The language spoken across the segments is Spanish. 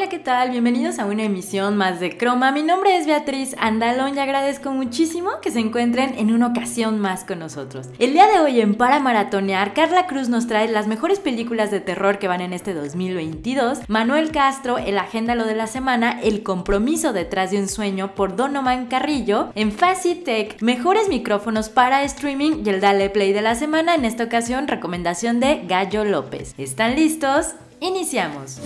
¿Qué tal? Bienvenidos a una emisión más de Croma. Mi nombre es Beatriz Andalón y agradezco muchísimo que se encuentren en una ocasión más con nosotros. El día de hoy en Para Maratonear, Carla Cruz nos trae las mejores películas de terror que van en este 2022, Manuel Castro, el agéndalo de la semana, El compromiso detrás de un sueño por Donovan Carrillo, en Facitech, mejores micrófonos para streaming y el Dale Play de la semana, en esta ocasión recomendación de Gallo López. ¿Están listos? Iniciamos.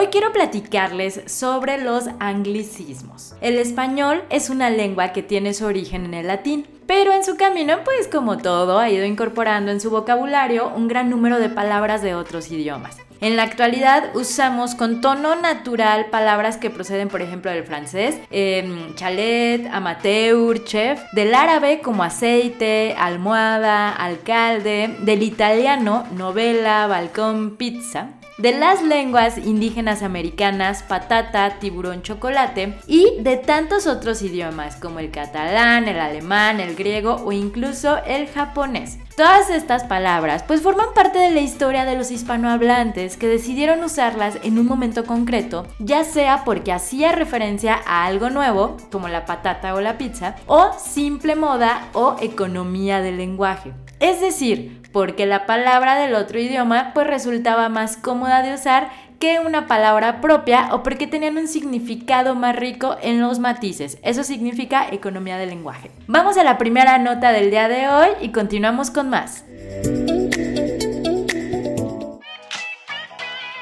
Hoy quiero platicarles sobre los anglicismos. El español es una lengua que tiene su origen en el latín, pero en su camino, pues como todo, ha ido incorporando en su vocabulario un gran número de palabras de otros idiomas. En la actualidad usamos con tono natural palabras que proceden, por ejemplo, del francés, em, chalet, amateur, chef, del árabe como aceite, almohada, alcalde, del italiano, novela, balcón, pizza, de las lenguas indígenas americanas, patata, tiburón, chocolate y de tantos otros idiomas como el catalán, el alemán, el griego o incluso el japonés. Todas estas palabras pues forman parte de la historia de los hispanohablantes que decidieron usarlas en un momento concreto, ya sea porque hacía referencia a algo nuevo, como la patata o la pizza, o simple moda o economía del lenguaje. Es decir, porque la palabra del otro idioma pues resultaba más cómoda de usar que una palabra propia o porque tenían un significado más rico en los matices. Eso significa economía del lenguaje. Vamos a la primera nota del día de hoy y continuamos con más.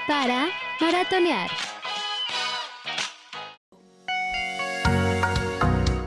Para maratonear.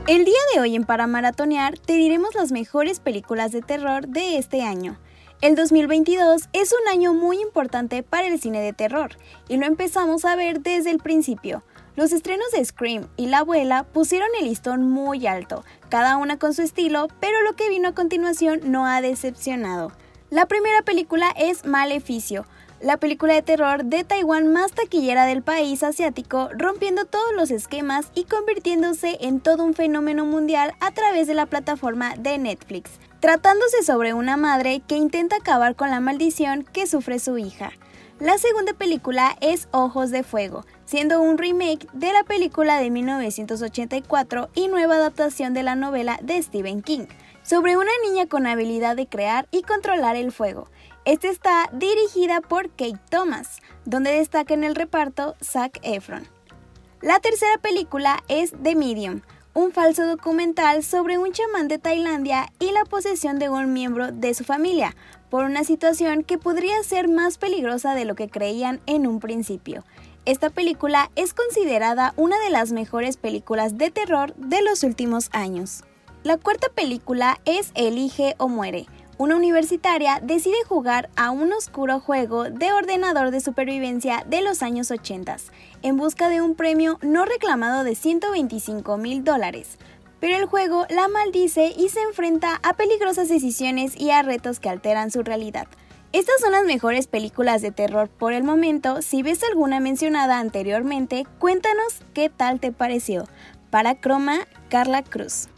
El día de hoy en Para Maratonear te diremos las mejores películas de terror de este año. El 2022 es un año muy importante para el cine de terror y lo empezamos a ver desde el principio. Los estrenos de Scream y La abuela pusieron el listón muy alto, cada una con su estilo, pero lo que vino a continuación no ha decepcionado. La primera película es Maleficio, la película de terror de Taiwán más taquillera del país asiático, rompiendo todos los esquemas y convirtiéndose en todo un fenómeno mundial a través de la plataforma de Netflix tratándose sobre una madre que intenta acabar con la maldición que sufre su hija. La segunda película es Ojos de Fuego, siendo un remake de la película de 1984 y nueva adaptación de la novela de Stephen King, sobre una niña con habilidad de crear y controlar el fuego. Esta está dirigida por Kate Thomas, donde destaca en el reparto Zac Efron. La tercera película es The Medium, un falso documental sobre un chamán de Tailandia y la posesión de un miembro de su familia, por una situación que podría ser más peligrosa de lo que creían en un principio. Esta película es considerada una de las mejores películas de terror de los últimos años. La cuarta película es Elige o Muere, una universitaria decide jugar a un oscuro juego de ordenador de supervivencia de los años 80 en busca de un premio no reclamado de 125 mil dólares. Pero el juego la maldice y se enfrenta a peligrosas decisiones y a retos que alteran su realidad. Estas son las mejores películas de terror por el momento. Si ves alguna mencionada anteriormente, cuéntanos qué tal te pareció. Para Croma, Carla Cruz.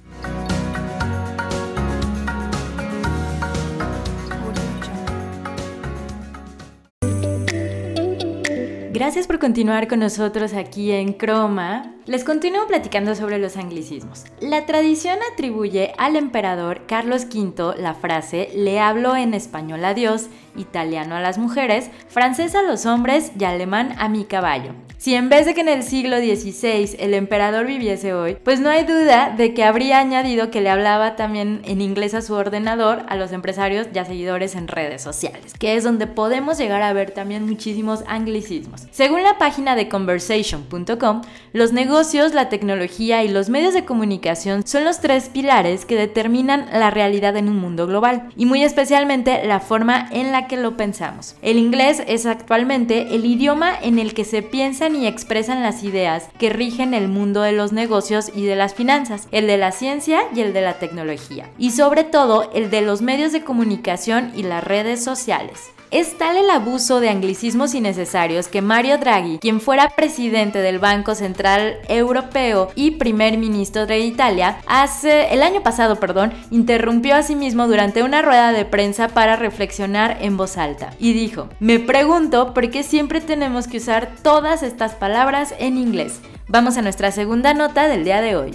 Gracias por continuar con nosotros aquí en Croma. Les continúo platicando sobre los anglicismos. La tradición atribuye al emperador Carlos V la frase le hablo en español a Dios, italiano a las mujeres, francés a los hombres y alemán a mi caballo. Si en vez de que en el siglo XVI el emperador viviese hoy, pues no hay duda de que habría añadido que le hablaba también en inglés a su ordenador a los empresarios y a seguidores en redes sociales, que es donde podemos llegar a ver también muchísimos anglicismos. Según la página de conversation.com, los negocios, la tecnología y los medios de comunicación son los tres pilares que determinan la realidad en un mundo global y muy especialmente la forma en la que lo pensamos. El inglés es actualmente el idioma en el que se piensan y expresan las ideas que rigen el mundo de los negocios y de las finanzas, el de la ciencia y el de la tecnología, y sobre todo el de los medios de comunicación y las redes sociales. Es tal el abuso de anglicismos innecesarios que Mario Draghi, quien fuera presidente del Banco Central Europeo y primer ministro de Italia, hace el año pasado, perdón, interrumpió a sí mismo durante una rueda de prensa para reflexionar en voz alta y dijo: "Me pregunto por qué siempre tenemos que usar todas estas palabras en inglés." Vamos a nuestra segunda nota del día de hoy.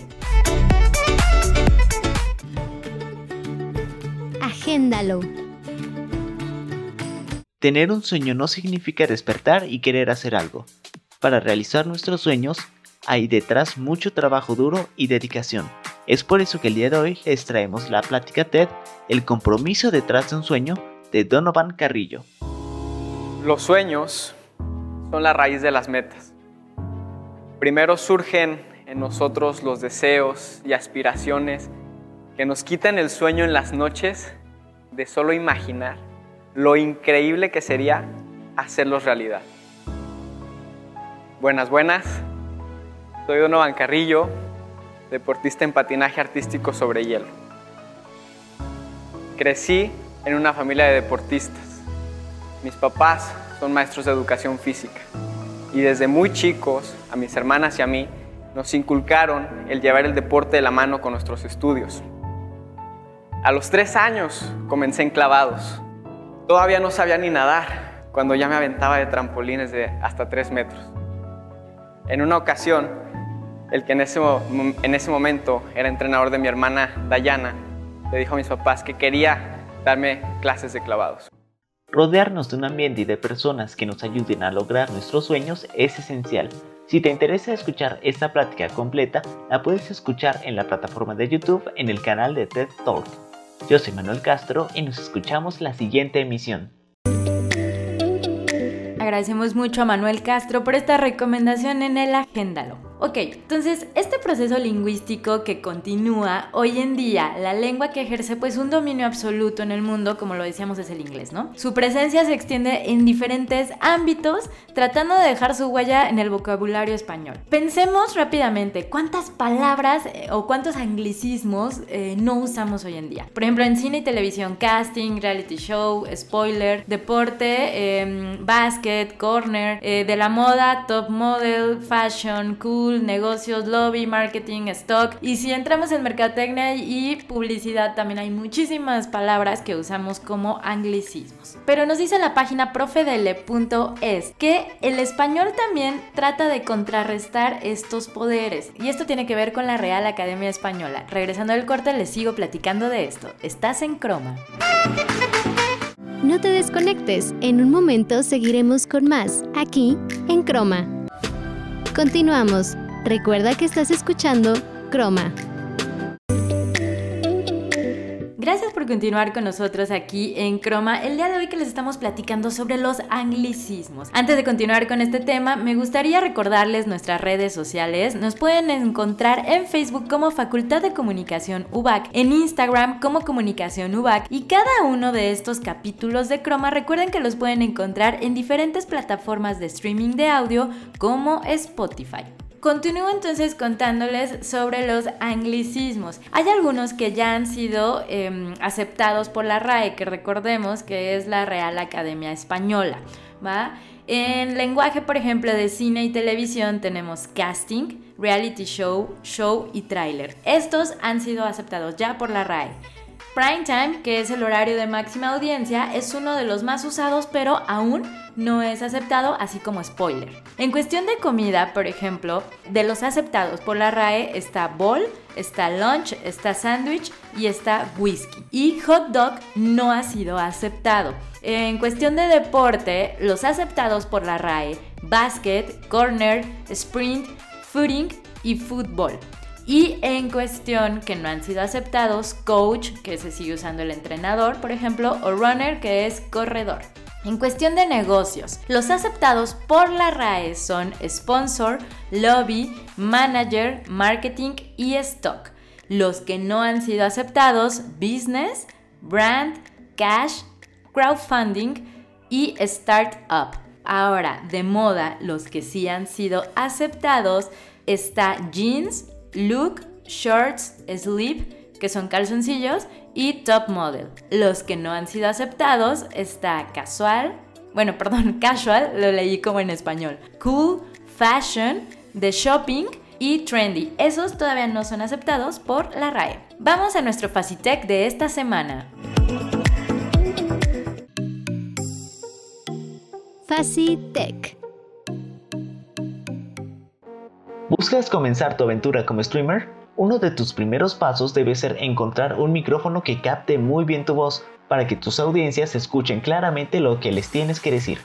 Agéndalo. Tener un sueño no significa despertar y querer hacer algo. Para realizar nuestros sueños hay detrás mucho trabajo duro y dedicación. Es por eso que el día de hoy les traemos la plática TED, El compromiso detrás de un sueño, de Donovan Carrillo. Los sueños son la raíz de las metas. Primero surgen en nosotros los deseos y aspiraciones que nos quitan el sueño en las noches de solo imaginar lo increíble que sería hacerlos realidad. Buenas, buenas. Soy Donovan Carrillo, deportista en patinaje artístico sobre hielo. Crecí en una familia de deportistas. Mis papás son maestros de educación física y desde muy chicos a mis hermanas y a mí nos inculcaron el llevar el deporte de la mano con nuestros estudios. A los tres años comencé en clavados Todavía no sabía ni nadar cuando ya me aventaba de trampolines de hasta 3 metros. En una ocasión, el que en ese, en ese momento era entrenador de mi hermana Dayana, le dijo a mis papás que quería darme clases de clavados. Rodearnos de un ambiente y de personas que nos ayuden a lograr nuestros sueños es esencial. Si te interesa escuchar esta plática completa, la puedes escuchar en la plataforma de YouTube en el canal de TED Talk. Yo soy Manuel Castro y nos escuchamos la siguiente emisión. Agradecemos mucho a Manuel Castro por esta recomendación en el Agéndalo. Ok, entonces este proceso lingüístico que continúa hoy en día, la lengua que ejerce pues un dominio absoluto en el mundo, como lo decíamos es el inglés, ¿no? Su presencia se extiende en diferentes ámbitos, tratando de dejar su huella en el vocabulario español. Pensemos rápidamente, ¿cuántas palabras eh, o cuántos anglicismos eh, no usamos hoy en día? Por ejemplo, en cine y televisión, casting, reality show, spoiler, deporte, em, basket, corner, eh, de la moda, top model, fashion, cool, negocios, lobby, marketing, stock. Y si entramos en mercadotecnia y publicidad, también hay muchísimas palabras que usamos como anglicismos. Pero nos dice la página profedele.es que el español también trata de contrarrestar estos poderes. Y esto tiene que ver con la Real Academia Española. Regresando al corte, les sigo platicando de esto. Estás en croma. No te desconectes, en un momento seguiremos con más, aquí en Croma. Continuamos. Recuerda que estás escuchando Croma. Gracias por continuar con nosotros aquí en Croma. El día de hoy que les estamos platicando sobre los anglicismos. Antes de continuar con este tema, me gustaría recordarles nuestras redes sociales. Nos pueden encontrar en Facebook como Facultad de Comunicación UBAC, en Instagram como Comunicación UBAC y cada uno de estos capítulos de Croma recuerden que los pueden encontrar en diferentes plataformas de streaming de audio como Spotify. Continúo entonces contándoles sobre los anglicismos. Hay algunos que ya han sido em, aceptados por la RAE, que recordemos que es la Real Academia Española, ¿va? En lenguaje, por ejemplo, de cine y televisión tenemos casting, reality show, show y trailer. Estos han sido aceptados ya por la RAE. Prime time, que es el horario de máxima audiencia, es uno de los más usados, pero aún no es aceptado, así como spoiler. En cuestión de comida, por ejemplo, de los aceptados por la RAE está bowl, está lunch, está sandwich y está whisky. Y hot dog no ha sido aceptado. En cuestión de deporte, los aceptados por la RAE, basket, corner, sprint, footing y fútbol. Y en cuestión que no han sido aceptados, coach, que se sigue usando el entrenador, por ejemplo, o runner, que es corredor. En cuestión de negocios, los aceptados por la RAE son sponsor, lobby, manager, marketing y stock. Los que no han sido aceptados, business, brand, cash, crowdfunding y startup. Ahora, de moda, los que sí han sido aceptados está jeans, look, shorts, sleep, que son calzoncillos, y top model. Los que no han sido aceptados está casual, bueno, perdón, casual, lo leí como en español, cool, fashion, de shopping y trendy. Esos todavía no son aceptados por la RAE. Vamos a nuestro Facitech de esta semana. Facitech. ¿Buscas comenzar tu aventura como streamer? Uno de tus primeros pasos debe ser encontrar un micrófono que capte muy bien tu voz para que tus audiencias escuchen claramente lo que les tienes que decir.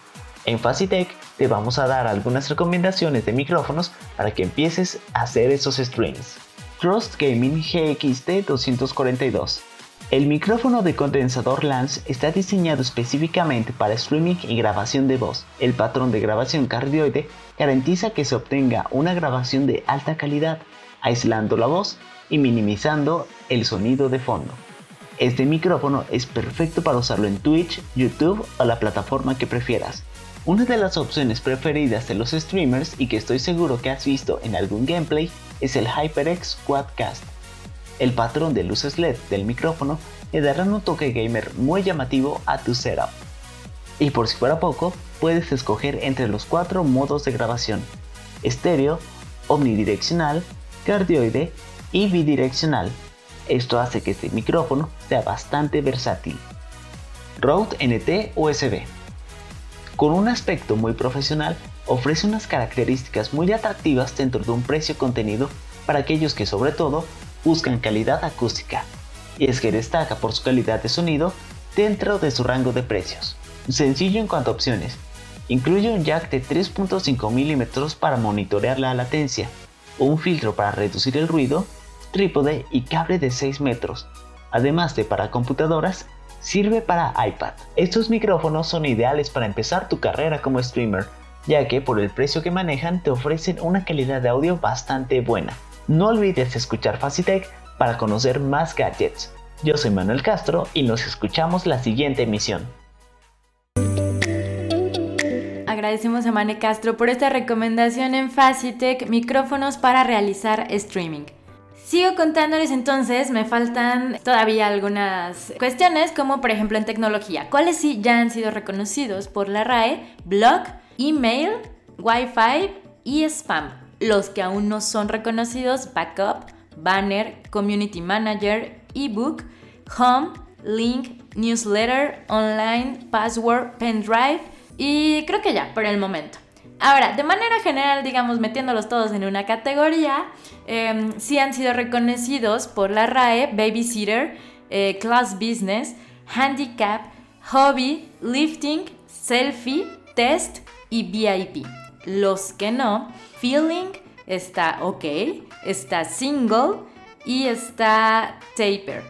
En Facitech te vamos a dar algunas recomendaciones de micrófonos para que empieces a hacer esos streams. Trust Gaming GXT 242 el micrófono de condensador Lance está diseñado específicamente para streaming y grabación de voz. El patrón de grabación cardioide garantiza que se obtenga una grabación de alta calidad, aislando la voz y minimizando el sonido de fondo. Este micrófono es perfecto para usarlo en Twitch, YouTube o la plataforma que prefieras. Una de las opciones preferidas de los streamers y que estoy seguro que has visto en algún gameplay es el HyperX Quadcast. El patrón de luces LED del micrófono le dará un toque gamer muy llamativo a tu setup. Y por si fuera poco, puedes escoger entre los cuatro modos de grabación: estéreo, omnidireccional, cardioide y bidireccional. Esto hace que este micrófono sea bastante versátil. Rode NT USB con un aspecto muy profesional, ofrece unas características muy atractivas dentro de un precio contenido para aquellos que sobre todo buscan calidad acústica, y es que destaca por su calidad de sonido dentro de su rango de precios. Sencillo en cuanto a opciones, incluye un jack de 3.5 mm para monitorear la latencia, un filtro para reducir el ruido, trípode y cable de 6 metros, además de para computadoras sirve para iPad. Estos micrófonos son ideales para empezar tu carrera como streamer, ya que por el precio que manejan te ofrecen una calidad de audio bastante buena. No olvides escuchar Facitech para conocer más gadgets. Yo soy Manuel Castro y nos escuchamos la siguiente emisión. Agradecemos a Mane Castro por esta recomendación en Facitech, micrófonos para realizar streaming. Sigo contándoles entonces, me faltan todavía algunas cuestiones, como por ejemplo en tecnología. ¿Cuáles sí ya han sido reconocidos por la RAE? Blog, email, Wi-Fi y spam. Los que aún no son reconocidos, backup, banner, community manager, ebook, home, link, newsletter, online, password, pendrive y creo que ya, por el momento. Ahora, de manera general, digamos, metiéndolos todos en una categoría, eh, sí han sido reconocidos por la RAE, Babysitter, eh, Class Business, Handicap, Hobby, Lifting, Selfie, Test y VIP. Los que no, Feeling está OK, está Single y está Taper.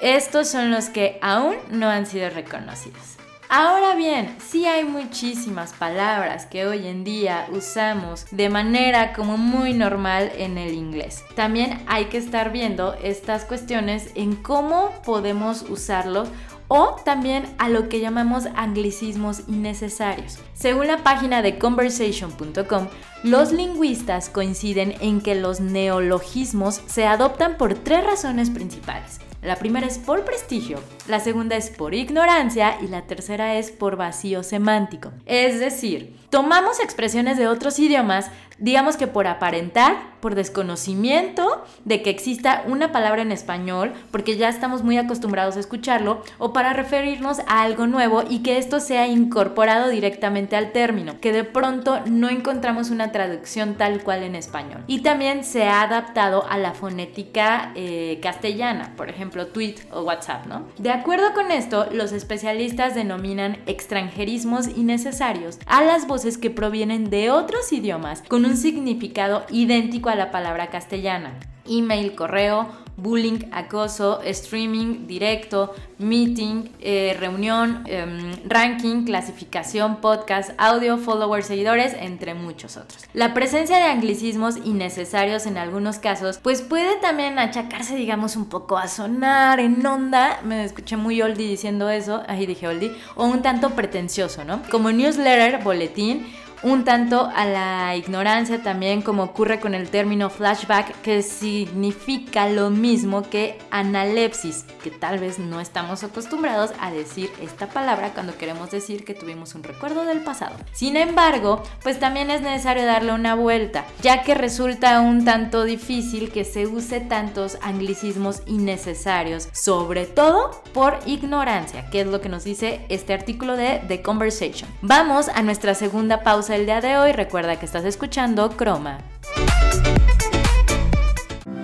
Estos son los que aún no han sido reconocidos. Ahora bien, sí hay muchísimas palabras que hoy en día usamos de manera como muy normal en el inglés. También hay que estar viendo estas cuestiones en cómo podemos usarlos o también a lo que llamamos anglicismos innecesarios. Según la página de conversation.com, los lingüistas coinciden en que los neologismos se adoptan por tres razones principales. La primera es por prestigio, la segunda es por ignorancia y la tercera es por vacío semántico. Es decir, tomamos expresiones de otros idiomas, digamos que por aparentar, por desconocimiento de que exista una palabra en español, porque ya estamos muy acostumbrados a escucharlo, o para referirnos a algo nuevo y que esto sea incorporado directamente al término, que de pronto no encontramos una traducción tal cual en español. Y también se ha adaptado a la fonética eh, castellana, por ejemplo, tweet o WhatsApp, ¿no? De acuerdo con esto, los especialistas denominan extranjerismos innecesarios a las voces que provienen de otros idiomas con un significado idéntico a la palabra castellana. Email, correo, bullying, acoso, streaming, directo, meeting, eh, reunión, em, ranking, clasificación, podcast, audio, followers, seguidores, entre muchos otros. La presencia de anglicismos innecesarios en algunos casos, pues puede también achacarse, digamos, un poco a sonar en onda, me escuché muy oldie diciendo eso, ahí dije oldie, o un tanto pretencioso, ¿no? Como newsletter, boletín, un tanto a la ignorancia también, como ocurre con el término flashback, que significa lo mismo que analepsis, que tal vez no estamos acostumbrados a decir esta palabra cuando queremos decir que tuvimos un recuerdo del pasado. Sin embargo, pues también es necesario darle una vuelta, ya que resulta un tanto difícil que se use tantos anglicismos innecesarios, sobre todo por ignorancia, que es lo que nos dice este artículo de The Conversation. Vamos a nuestra segunda pausa el día de hoy. Recuerda que estás escuchando Croma.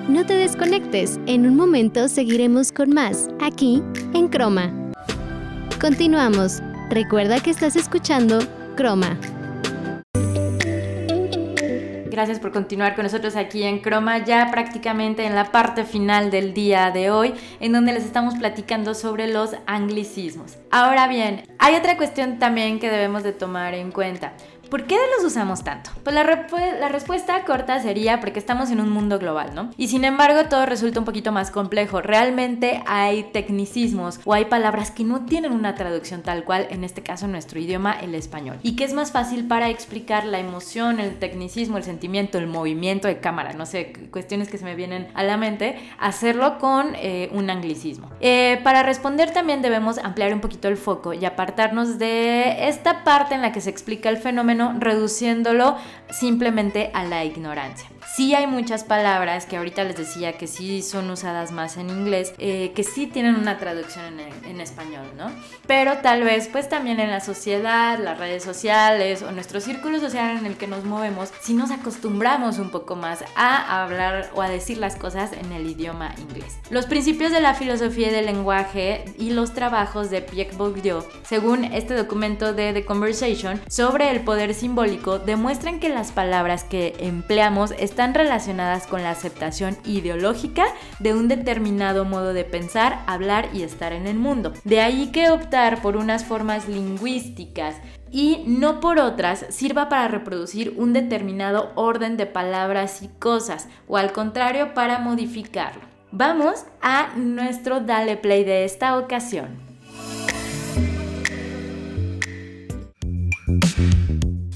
No te desconectes, en un momento seguiremos con más, aquí en Croma. Continuamos. Recuerda que estás escuchando Croma. Gracias por continuar con nosotros aquí en Croma, ya prácticamente en la parte final del día de hoy, en donde les estamos platicando sobre los anglicismos. Ahora bien, hay otra cuestión también que debemos de tomar en cuenta. ¿Por qué los usamos tanto? Pues la, respuesta corta sería porque estamos en un mundo global, ¿no? Y sin embargo todo resulta un poquito más complejo. Realmente hay tecnicismos o hay palabras que no tienen una traducción tal cual, en este caso en nuestro idioma, el español. Y que es más fácil para explicar la emoción, el tecnicismo, el sentimiento, el movimiento de cámara, no sé, cuestiones que se me vienen a la mente, hacerlo con eh, un anglicismo. Eh, para responder también debemos ampliar un poquito el foco y apartarnos de esta parte en la que se explica el fenómeno reduciéndolo simplemente a la ignorancia. Sí hay muchas palabras que ahorita les decía que sí son usadas más en inglés, eh, que sí tienen una traducción en, español, ¿no? Pero tal vez pues también en la sociedad, las redes sociales o nuestro círculo social en el que nos movemos, si nos acostumbramos un poco más a hablar o a decir las cosas en el idioma inglés. Los principios de la filosofía del lenguaje y los trabajos de Pierre Bourdieu, según este documento de The Conversation sobre el poder simbólico, demuestran que las palabras que empleamos están relacionadas con la aceptación ideológica de un determinado modo de pensar, hablar y estar en el mundo. De ahí que optar por unas formas lingüísticas y no por otras sirva para reproducir un determinado orden de palabras y cosas, o al contrario para modificarlo. Vamos a nuestro Dale Play de esta ocasión.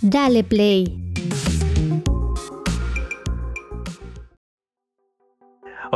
Dale Play.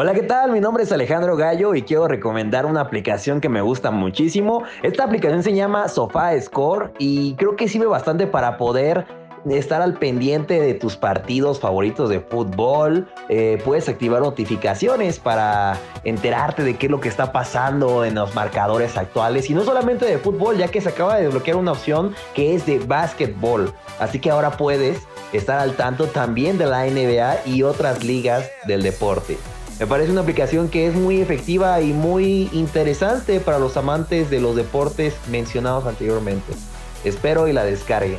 Hola, ¿qué tal? Mi nombre es Alejandro Gallo y quiero recomendar una aplicación que me gusta muchísimo. Esta aplicación se llama Sofá Score y creo que sirve bastante para poder estar al pendiente de tus partidos favoritos de fútbol. Eh, puedes activar notificaciones para enterarte de qué es lo que está pasando en los marcadores actuales. Y no solamente de fútbol, ya que se acaba de desbloquear una opción que es de básquetbol. Así que ahora puedes estar al tanto también de la NBA y otras ligas del deporte. Me parece una aplicación que es muy efectiva y muy interesante para los amantes de los deportes mencionados anteriormente. Espero y la descarguen.